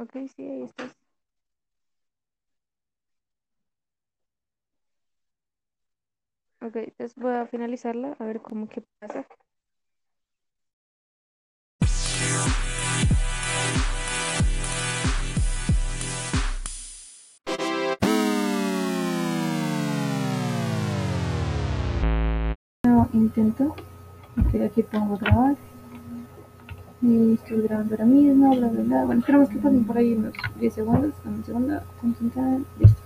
Ok, sí, ahí estás. Ok, entonces voy a finalizarla a ver cómo que pasa. No, intento. Ok, aquí pongo grabar. Y estoy grabando ahora mismo, bla, bla, bla. Bueno, esperamos que pasen por ahí unos 10 segundos. Dame un segundo. Concentrar. Listo.